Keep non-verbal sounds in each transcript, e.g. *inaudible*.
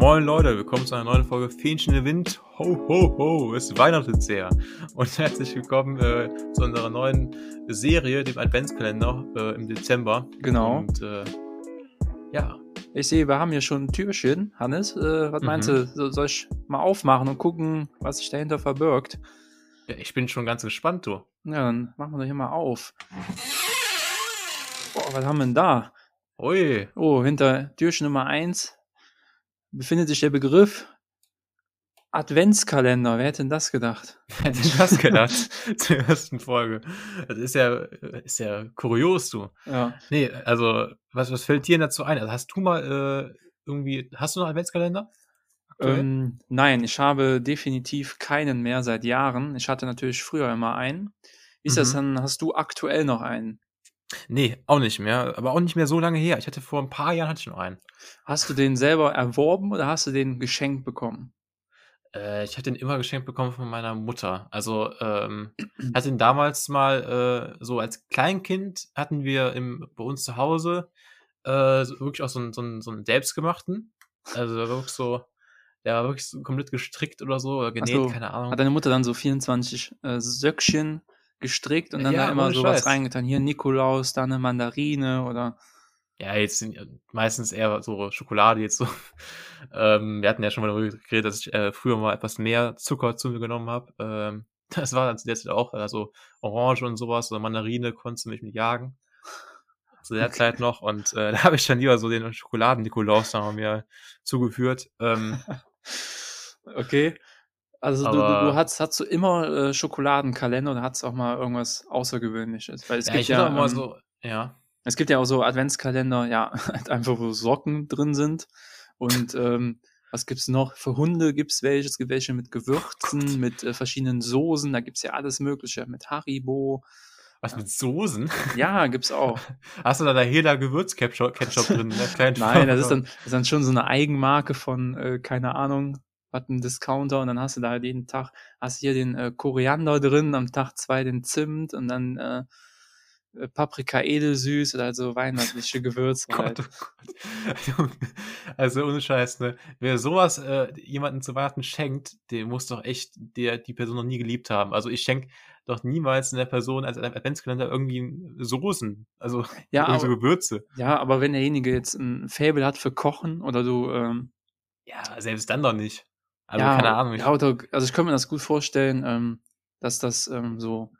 Moin Leute, willkommen zu einer neuen Folge Fähnchen im Wind. Ho, ho, ho, es weihnachtet sehr. Und herzlich willkommen äh, zu unserer neuen Serie, dem Adventskalender äh, im Dezember. Genau. Und äh, ja. Ich sehe, wir haben hier schon ein Türchen. Hannes, äh, was meinst Mhm. du? So- Soll ich mal aufmachen und gucken, was sich dahinter verbirgt? ja, ich bin schon ganz gespannt, du. Ja, dann machen wir doch hier mal auf. Boah, was haben wir denn da? Ui, Oh, hinter Türchen Nummer 1 befindet sich der Begriff Adventskalender. Wer hätte denn das gedacht? hätte ich das gedacht *laughs* zur ersten Folge. Das ist ja, ist ja kurios, du. Ja. Nee, also, was, was fällt dir dazu ein? Also, hast du mal äh, irgendwie, hast du noch einen Adventskalender? Ähm, nein, ich habe definitiv keinen mehr seit Jahren. Ich hatte natürlich früher immer einen. Wie ist das Mhm. dann? Hast du aktuell noch einen? Nee, auch nicht mehr. Aber auch nicht mehr so lange her. Ich hatte vor ein paar Jahren hatte ich noch einen. Hast du den selber erworben oder hast du den geschenkt bekommen? Äh, ich hatte ihn immer geschenkt bekommen von meiner Mutter. Also, ähm, *clears throat* hatte ihn damals mal, äh, so als Kleinkind hatten wir im, bei uns zu Hause äh, so, wirklich auch so einen, so, einen, so einen selbstgemachten. Also, der war wirklich so, der war wirklich so komplett gestrickt oder so, oder genäht, so, keine Ahnung. Hat deine Mutter dann so 24 äh, Söckchen gestrickt und dann Ja, da immer sowas Scheiß. reingetan? Hier Nikolaus, da eine Mandarine oder. Ja, jetzt sind ja meistens eher so Schokolade jetzt so. *laughs* Ähm, wir hatten ja schon mal darüber geredet, dass ich äh, früher mal etwas mehr Zucker zu mir genommen habe. Ähm, *laughs* das war dann zu der Zeit auch, also Orange und sowas oder Mandarine konntest du mich mit jagen. Zu der Okay. Zeit noch. Und äh, *laughs* da habe ich dann lieber so den Schokoladen-Nikolaus da mir zugeführt. Ähm, Okay. Also du, du, hast, hast du immer äh, Schokoladenkalender oder hast du auch mal irgendwas Außergewöhnliches? Weil es ja, gibt ja, mal ähm, so, ja. es gibt ja auch so Adventskalender, ja, *laughs* einfach wo Socken drin sind. Und ähm, was gibt's noch? Für Hunde gibt's welche, es gibt welche mit Gewürzen, mit äh, verschiedenen Soßen, da gibt's ja alles Mögliche, mit Haribo. Was mit Soßen? Ja, gibt's auch. *laughs* Hast du da da Hela Gewürzketchup Ketchup drin? *laughs* Nein, das ist dann, das ist dann schon so eine Eigenmarke von, äh, keine Ahnung, was ein Discounter und dann hast du da jeden Tag, hast hier den äh, Koriander drin, am Tag zwei den Zimt und dann äh, äh, Paprika edelsüß oder also weihnachtliche *laughs* Gewürze. Gott, Halt. oh Gott. *laughs* Also ohne Scheiß, ne? Wer sowas äh, jemanden zu Weihnachten schenkt, der muss doch echt der, die Person noch nie geliebt haben. Also ich schenke doch niemals einer Person als Adventskalender irgendwie Soßen, also Ja, *laughs* so aber, Gewürze. ja, aber wenn derjenige jetzt ein Faible hat für Kochen oder du, ähm, Ja, selbst dann doch nicht. Also ja, keine Ahnung. Ich, ja, oder, also ich könnte mir das gut vorstellen, ähm, dass das ähm, so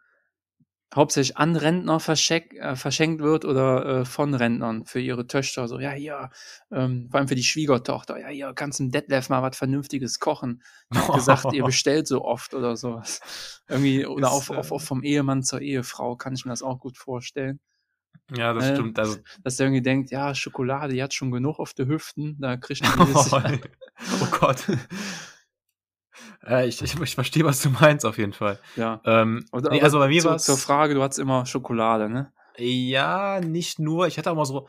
hauptsächlich an Rentner äh, verschenkt wird oder äh, von Rentnern für ihre Töchter. So, ja, hier, ähm, vor allem für die Schwiegertochter, ja, hier, kannst dem Detlef mal was Vernünftiges kochen. Hab gesagt, ihr *laughs* bestellt so oft oder sowas. Irgendwie, oder Ist, auch, auch, äh, auch vom Ehemann zur Ehefrau kann ich mir das auch gut vorstellen. ja, das äh, stimmt. Also, Dass der irgendwie denkt, ja, Schokolade, die hat schon genug auf den Hüften, da kriegt die *laughs* jedes oh, oh Gott. *laughs* äh, ich, ich, ich verstehe, was du meinst, auf jeden Fall. Ja. Ähm, Oder, nee, aber also bei mir zu, war zur Frage, du hattest immer Schokolade, ne? Ja, nicht nur. Ich hatte auch mal so,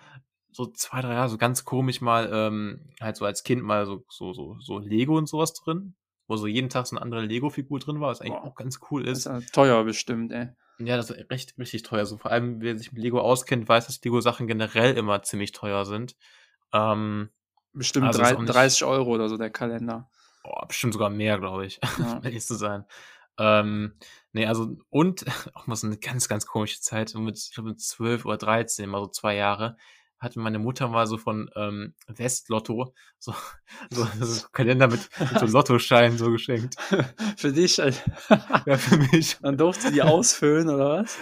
so zwei, drei Jahre, so ganz komisch mal, ähm, halt so als Kind mal so, so, so, so Lego und sowas drin, wo so jeden Tag so eine andere Lego-Figur drin war, was eigentlich Boah. auch ganz cool Das ist. ist ja teuer bestimmt, ey. Ja, das ist recht, richtig teuer. So vor allem, wer sich mit Lego auskennt, weiß, dass Lego-Sachen generell immer ziemlich teuer sind. Ähm, Bestimmt Also ist drei, auch nicht- 30 Euro oder so der Kalender. Boah, bestimmt sogar mehr, glaube ich, *laughs* Ja. um ehrlich zu sein. Ähm, nee, also, und *laughs* auch mal so eine ganz, ganz komische Zeit, mit, ich glaube, mit 12 oder 13, mal so zwei Jahre, hatte meine Mutter mal so von ähm, Westlotto so, *laughs* so, so Kalender mit, mit so Lottoscheinen so geschenkt. *laughs* Für dich, Alter. *laughs* Ja, für mich. Dann durfte die ausfüllen, oder was?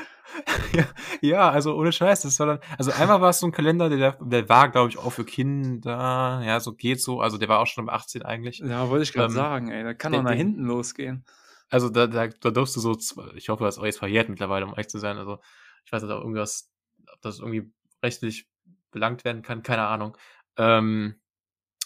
Ja, ja, also ohne Scheiß, das war dann, also einmal war es so ein Kalender, der, der war, glaube ich, auch für Kinder, ja, so geht so, also der war auch schon ab 18 eigentlich. Ja, wollte ich gerade Ähm, sagen, ey. Da kann doch nach hinten losgehen. Also da, da, da durfst du so, ich hoffe, das ist auch jetzt verjährt mittlerweile, um ehrlich zu sein. Also ich weiß nicht, ob irgendwas, ob das irgendwie rechtlich belangt werden kann, keine Ahnung. Ähm,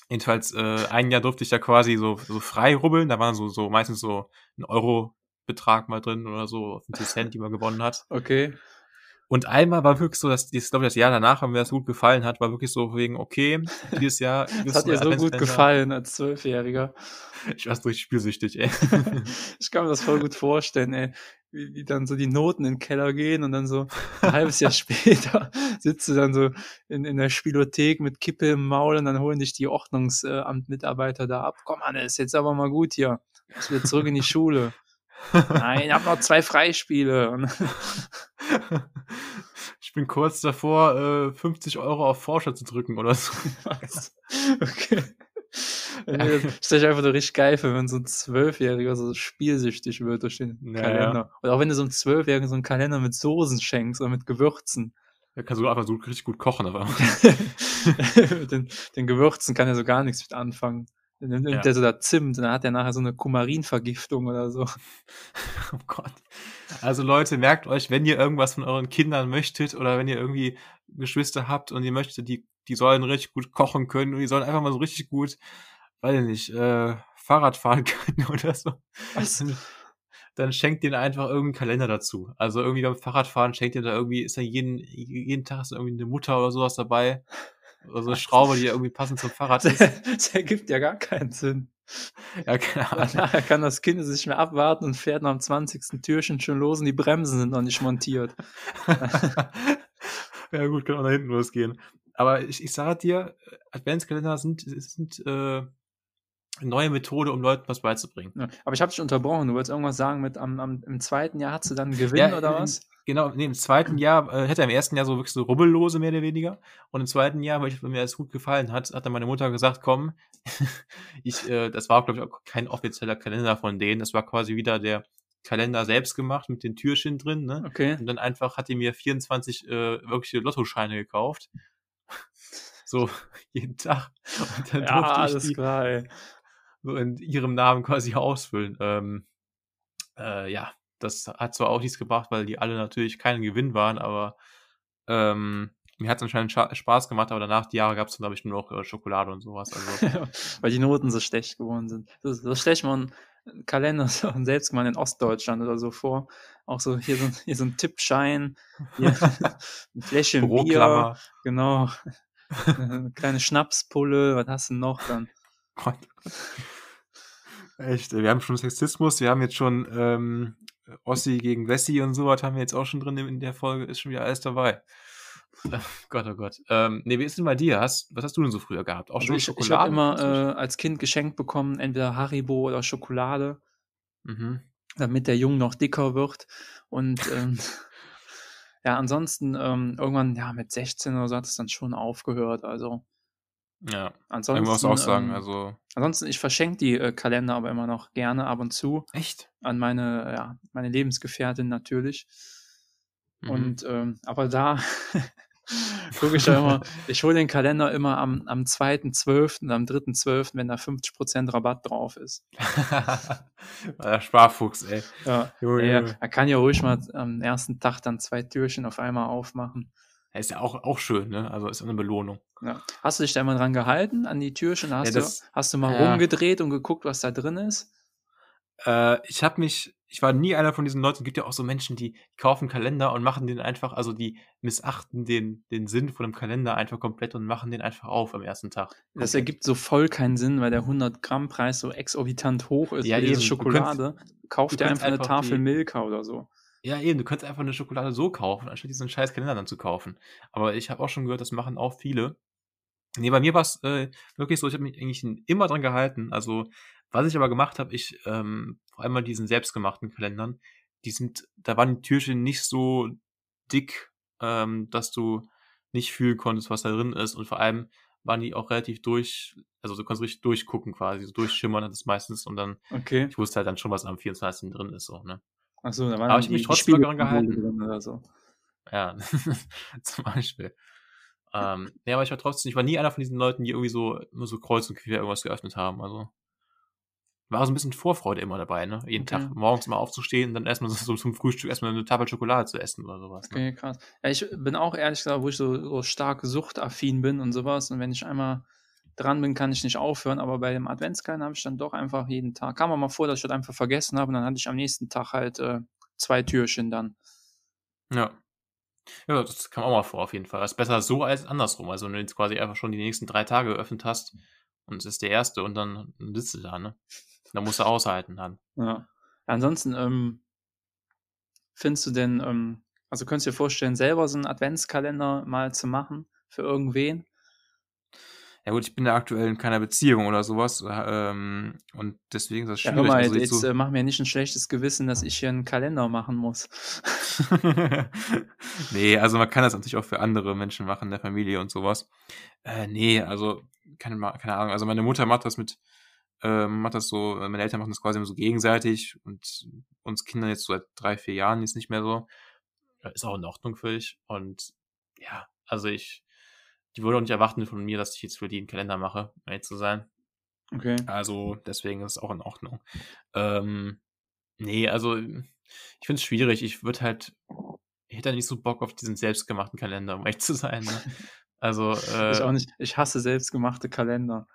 jedenfalls, äh, ein Jahr durfte ich da quasi so, so frei rubbeln, da waren so, so meistens so ein Euro-Betrag mal drin oder so, 50 Cent, die man gewonnen hat. Okay. Und einmal war wirklich so, dass ich glaube, das Jahr danach, wenn mir das gut gefallen hat, war wirklich so wegen, okay, dieses Jahr. *laughs* Das hat dir so gut gefallen als Zwölfjähriger. *laughs* Ich war so richtig spielsüchtig, ey. *laughs* ich kann mir das voll gut vorstellen, ey. Wie, wie dann so die Noten in den Keller gehen und dann so ein halbes Jahr später sitzt du dann so in, in der Spielothek mit Kippe im Maul und dann holen dich die Ordnungsamtmitarbeiter da ab. Komm, Anne, ist jetzt aber mal gut hier. Ich will zurück in die Schule. Nein, ich habe noch zwei Freispiele. Ich bin kurz davor, äh, 50 Euro auf Forscher zu drücken oder so. *laughs* Okay. *laughs* Das stelle ich einfach nur richtig geil für, wenn so ein Zwölfjähriger so spielsüchtig wird durch den naja. Kalender. Oder auch wenn du so einem Zwölfjährigen so einen Kalender mit Soßen schenkst oder mit Gewürzen. Er kann so einfach so richtig gut kochen, aber. *laughs* mit den, den Gewürzen kann er so gar nichts mit anfangen. Dann nimmt ja. der so da Zimt und dann hat er nachher so eine Kumarinvergiftung oder so. *laughs* Oh Gott. Also Leute, merkt euch, wenn ihr irgendwas von euren Kindern möchtet oder wenn ihr irgendwie Geschwister habt und ihr möchtet, die, die sollen richtig gut kochen können und die sollen einfach mal so richtig gut, weiß ich nicht, äh, Fahrrad fahren *laughs* können oder so. Was? Dann schenkt denen einfach irgendeinen Kalender dazu. Also irgendwie beim Fahrradfahren schenkt ihr da irgendwie, ist da jeden, jeden Tag ist da irgendwie eine Mutter oder sowas dabei. Oder so eine Schraube, die irgendwie passend zum *laughs* Fahrrad ist. Das ergibt ja gar keinen Sinn. *laughs* Ja, keine Ahnung. Nachher kann das Kind es nicht mehr abwarten und fährt nach dem 20. Türchen schon los und die Bremsen sind noch nicht montiert. *laughs* ja, gut, kann auch nach hinten losgehen. Aber ich, ich sage dir, Adventskalender sind, sind äh, neue Methode, um Leuten was beizubringen. Ja, aber ich habe dich unterbrochen. Du wolltest irgendwas sagen mit am, am, im zweiten Jahr hast du dann einen Gewinn ja, oder was? Genau, nee, im zweiten Jahr äh, hätte er im ersten Jahr so wirklich so rubbellose mehr oder weniger. Und im zweiten Jahr, weil ich, mir das gut gefallen hat, hat dann meine Mutter gesagt, komm, *laughs* ich, äh, das war, glaube ich, auch kein offizieller Kalender von denen. Das war quasi wieder der Kalender selbst gemacht mit den Türchen drin, ne? Okay. Und dann einfach hat die mir 24 äh, wirkliche Lottoscheine gekauft. *laughs* so *laughs* jeden Tag. Und dann ja, durfte ich alles die klar, so in ihrem Namen quasi ausfüllen. Ähm, äh, ja, das hat zwar auch nichts gebracht, weil die alle natürlich keinen Gewinn waren, aber ähm, mir hat es anscheinend Spaß gemacht, aber danach, die Jahre, gab es dann, glaube ich, nur noch äh, Schokolade und sowas. Also. *laughs* weil die Noten so schlecht geworden sind. *laughs* So, so schlecht man Kalender so selbst mal in Ostdeutschland oder so vor. Auch so hier so, hier so ein Tippschein, hier *laughs* ein Fläschchen Bier, genau, eine kleine Schnapspulle, was hast du noch dann? Gott. Echt, wir haben schon Sexismus, wir haben jetzt schon ähm, Ossi gegen Wessi und sowas haben wir jetzt auch schon drin in der Folge, ist schon wieder alles dabei. *laughs* Gott, oh Gott. Ähm, nee, wie ist denn bei dir? Hast, was hast du denn so früher gehabt? Auch also schon ich, Schokolade? Ich habe immer äh, als Kind geschenkt bekommen, entweder Haribo oder Schokolade, mhm. damit der Junge noch dicker wird. Und ähm, *laughs* ja, ansonsten ähm, irgendwann, ja, mit 16 oder so hat es dann schon aufgehört. Also ja, ansonsten, ich muss auch sagen, ähm, also. Ansonsten, ich verschenke die äh, Kalender aber immer noch gerne ab und zu. Echt? An meine, ja, meine Lebensgefährtin natürlich. Mhm. Und, ähm, aber da *laughs* gucke ich ja immer, *laughs* ich hole den Kalender immer am, am 2.12., am 3.12., wenn da 50% Rabatt drauf ist. *laughs* Der Sparfuchs, ey. Ja, Junge, ja, er kann ja ruhig mal am ersten Tag dann zwei Türchen auf einmal aufmachen. Ist ja auch, auch schön, ne? Also ist eine Belohnung. Ja. Hast du dich da mal dran gehalten an die Türchen? Hast, ja, das, du, hast du mal ja. rumgedreht und geguckt, was da drin ist? Äh, ich habe mich, ich war nie einer von diesen Leuten. Es gibt ja auch so Menschen, die kaufen Kalender und machen den einfach, also die missachten den, den Sinn von dem Kalender einfach komplett und machen den einfach auf am ersten Tag. Komplett. Das ergibt so voll keinen Sinn, weil der 100 Gramm Preis so exorbitant hoch ist ja, diese Schokolade. Kauft dir einfach eine Tafel Milka oder so. Ja, eben, du könntest einfach eine Schokolade so kaufen, anstatt diesen scheiß Kalender dann zu kaufen. Aber ich habe auch schon gehört, das machen auch viele. Nee, bei mir war es äh, wirklich so, ich habe mich eigentlich immer dran gehalten. Also, was ich aber gemacht habe, ich, ähm, vor allem mal diesen selbstgemachten Kalendern, die sind, da waren die Türchen nicht so dick, ähm, dass du nicht fühlen konntest, was da drin ist. Und vor allem waren die auch relativ durch, also du konntest richtig durchgucken quasi, so durchschimmern hat es meistens und dann, okay. ich wusste halt dann schon, was am 24. drin ist, so, ne. Achso, da waren Aber ich mich trotzdem daran gehalten. Oder so. Ja, *laughs* zum Beispiel. Ähm, ja, aber ich war trotzdem, ich war nie einer von diesen Leuten, die irgendwie so immer so kreuz und quer irgendwas geöffnet haben. Also war so ein bisschen Vorfreude immer dabei, ne? Jeden okay. Tag morgens mal aufzustehen und dann erstmal so, so, zum Frühstück erstmal eine Tafel Schokolade zu essen oder sowas. Ne? Okay, krass. Ja, ich bin auch ehrlich gesagt, wo ich so, so stark suchtaffin bin und sowas. Und wenn ich einmal dran bin, kann ich nicht aufhören. Aber bei dem Adventskalender habe ich dann doch einfach jeden Tag. Kam mir mal vor, dass ich das einfach vergessen habe und dann hatte ich am nächsten Tag halt äh, zwei Türchen dann. Ja. Ja, das kam auch mal vor auf jeden Fall. Das ist besser so als andersrum. Also, wenn du jetzt quasi einfach schon die nächsten 3 Tage geöffnet hast und es ist der erste und dann sitzt du da, ne? Dann musst du aushalten dann. Ja. Ansonsten, ähm findest du denn, ähm also, könntest du dir vorstellen, selber so 'n Adventskalender mal zu machen für irgendwen? Ja gut, ich bin ja aktuell in keiner Beziehung oder so was, ähm, und deswegen ist das Ja, hör schwierig. mal, Also, jetzt so äh, mach mir nicht 'n schlechtes Gewissen, dass ich hier 'n Kalender machen muss. *laughs* Ne, also, man kann das natürlich auch für andere Menschen machen in der Familie und so was. Äh, ne, also, keine keine Ahnung. Also, meine Mutter macht das mit ähm, macht das so äh, meine Eltern machen das quasi immer so gegenseitig und uns Kindern jetzt so seit 3, 4 Jahren jetzt nicht mehr so. Äh, ist auch in Ordnung für ich und ja, also, ich die würden auch nicht erwarten von mir, dass ich jetzt für die 'n Kalender mache, um ehrlich zu sein. Okay. Also, deswegen ist es auch in Ordnung. Ähm, ne, also, ich finde es schwierig. Ich würde halt ich hätte nicht so Bock auf diesen selbstgemachten Kalender, um ehrlich zu sein, ne? *laughs* Also, Ich auch äh nicht. Ich hasse selbstgemachte Kalender.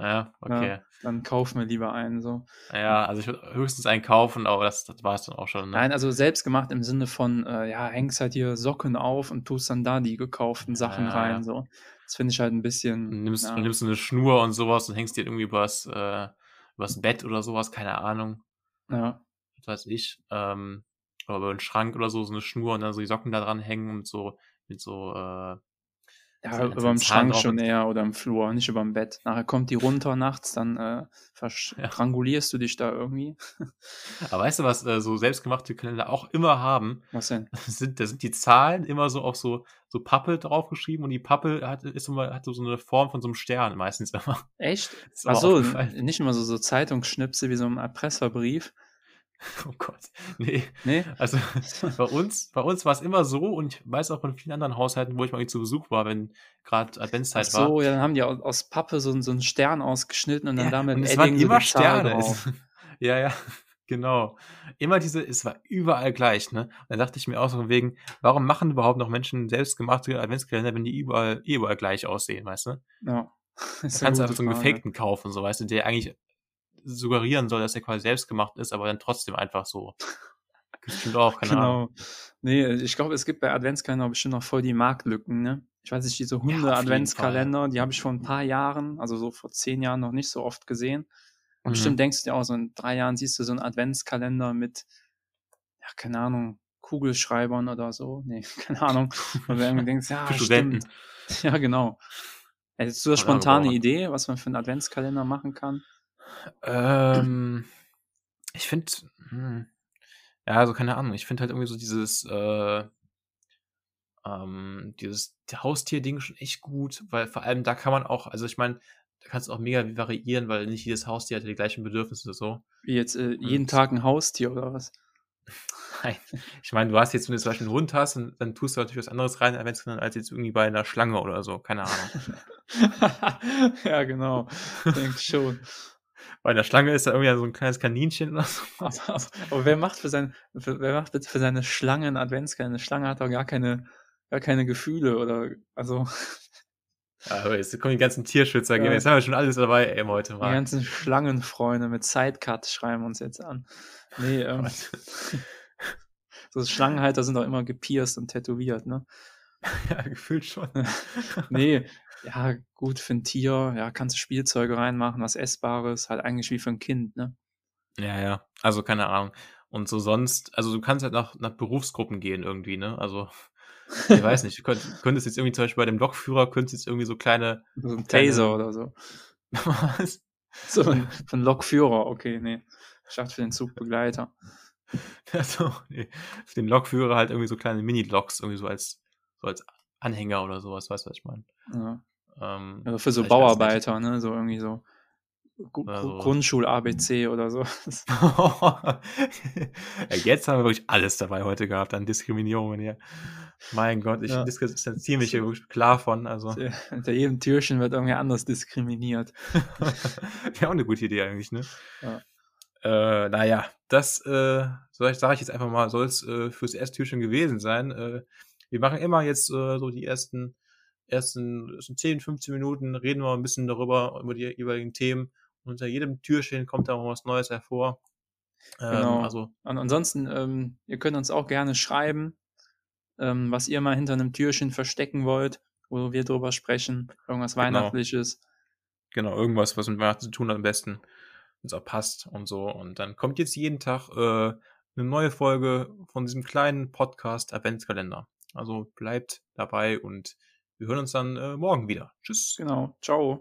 Ja, Ja, okay. dann kauf mir lieber einen so. Ja, also, ich würde höchstens einen kaufen, aber das das war's dann auch schon, ne? Nein, also, selbstgemacht im Sinne von, äh, ja, hängst halt hier Socken auf und tust dann da die gekauften Sachen Ja, rein ja. so. Das finde ich halt 'n bisschen, Nimmst ja du nimmst so 'ne Schnur und so was und hängst die irgendwie übers äh, übers Bett oder so was, keine Ahnung. Ja. Was weiß ich, ähm, oder über 'n Schrank oder so, so 'ne Schnur und dann so die Socken da dran hängen mit so mit so, äh Ja, so ganzen überm Zahlen Schrank schon eher oder im Flur, nicht überm Bett. Nachher kommt die runter nachts, dann, äh, versch Ja. strangulierst du dich da irgendwie. *laughs* Aber weißt du, was, äh, so selbstgemachte Kalender auch immer haben? Was denn? *laughs* Sind da sind die Zahlen immer so auf so so Pappe draufgeschrieben und die Pappe hat ist immer hat so 'ne Form von so 'nem Stern meistens immer. Echt? *laughs* Ist mir Ach auch so, aufgefallen. nicht immer so so Zeitungsschnipsel wie so 'n Erpresserbrief? *laughs* Oh Gott, ne. Ne? Also, bei uns bei uns war's immer so und ich weiß auch von vielen anderen Haushalten, wo ich mal zu Besuch war, wenn grad Ach Adventszeit war. so, ja, dann haben die au aus Pappe so so 'n Stern ausgeschnitten und dann Ja, da mit und es waren so immer Zahl Sterne. drauf. Es *laughs* ja, ja, *laughs* genau. Immer diese es war überall gleich, ne? Da dachte ich mir auch so von wegen: „Warum machen überhaupt noch Menschen selbstgemachte Adventskalender, wenn die überall eh überall gleich aussehen“, weißt du? Ja, Da kannst du einfach so 'n Frage. gefakten kaufen, so, weißt du, der eigentlich suggerieren soll, dass der quasi selbstgemacht ist, aber dann trotzdem einfach so. *laughs* Bestimmt auch, keine Ahnung. Genau. Ne, ich glaube, es gibt bei Adventskalender bestimmt noch voll die Marktlücken, ne? Ich weiß nicht, diese Ja, Hunde-Adventskalender, Fall. die habe ich vor 'n paar Jahren, also, so vor 10 Jahren noch nicht so oft gesehen. Und bestimmt Mhm. denkst du dir auch so, in 3 Jahren siehst du so 'n Adventskalender mit, ja, keine Ahnung, Kugelschreibern oder so. Ne, *laughs* keine Ahnung. Und du irgendwie denkst: „Ja, *laughs* Für Studenten. stimmt.“ Ja, genau. Hättest du da Oder spontan 'ne Gebrauch. Idee, was man für 'n Adventskalender machen kann? Ähm, ich finde hm, ja, also, keine Ahnung. Ich finde halt irgendwie so dieses, äh ähm, dieses Haustier-Ding schon echt gut, weil vor allem da kann man auch also, ich meine, da kannst du auch mega variieren, weil nicht jedes Haustier hat die gleichen Bedürfnisse so. Wie jetzt, äh, jeden Und Tag 'n Haustier oder was? *laughs* Nein. Ich meine, du hast jetzt wenn du zum Beispiel 'n Hund hast, dann dann tust du natürlich was anderes rein in Adventskalender als jetzt irgendwie bei 'ner Schlange oder so, keine Ahnung. *laughs* Ja, genau. Denke schon. Bei 'ner Schlange ist da irgendwie so 'n kleines Kaninchen oder so Aber *laughs* aber aber wer macht für sein für wer macht für seine Schlange 'n Adventskalender? 'Ne Schlange hat doch gar keine gar keine Gefühle oder also hör, jetzt kommen die ganzen Tierschützer Ja. jetzt haben wir schon alles dabei, ey, heute Die mal. ganzen Schlangenfreunde mit Sidecut schreiben uns jetzt an. Ne, *laughs* ähm *laughs* so Schlangenhalter sind doch immer gepierst und tätowiert, ne? Ja, gefühlt schon. Ne, ja, gut, für 'n Tier, ja, kannst du Spielzeuge reinmachen, was Essbares, halt eigentlich wie für 'n Kind, ne? Ja, ja. Also, keine Ahnung. Und so sonst also, du kannst halt nach nach Berufsgruppen gehen irgendwie, ne? Also, *laughs* ich weiß nicht, du könnt könntest jetzt irgendwie zum Beispiel bei dem Lokführer könntest jetzt irgendwie so kleine So 'n kleine Taser oder so. *laughs* Was? So 'n für 'n Lokführer, okay, ne. Ich dachte für den Zugbegleiter. *laughs* Ach so, ne. Für den Lokführer halt irgendwie so kleine Mini-Loks irgendwie so als so als Anhänger oder so was, weißt du, was ich meine? Ja. Ähm, Also, für so. Bauarbeiter, ne, so irgendwie so Gru Oder Gru so. Grundschul-ABC oder so. *laughs* Ja, jetzt haben wir wirklich alles dabei heute gehabt an Diskriminierungen hier. Mein Gott, ich Ja. distanziere mich hier klar von, also Hinter jedem Türchen wird irgendwie anders diskriminiert. *laughs* Wäre auch 'ne gute Idee eigentlich, ne? Ja. Äh, na ja, das, äh, soll sage ich jetzt einfach mal, soll's, äh, fürs erste Türchen gewesen sein. Äh, wir machen immer jetzt, äh, so die ersten ersten so 10, 15 Minuten reden wir 'n bisschen darüber, über die jeweiligen Themen. Unter jedem Türchen kommt da mal was Neues hervor. Ähm, Genau. also Und ansonsten, ähm, ihr könnt uns auch gerne schreiben, ähm, was ihr mal hinter einem Türchen verstecken wollt, wo wir drüber sprechen. Irgendwas Genau. Weihnachtliches. Genau, irgendwas, was mit Weihnachten zu tun hat am besten, wenn's auch passt und so. Und dann kommt jetzt jeden Tag, äh, 'ne neue Folge von diesem kleinen Podcast Adventskalender. Also, bleibt dabei und wir hören uns dann, äh, morgen wieder. Tschüss. Genau. Tschau.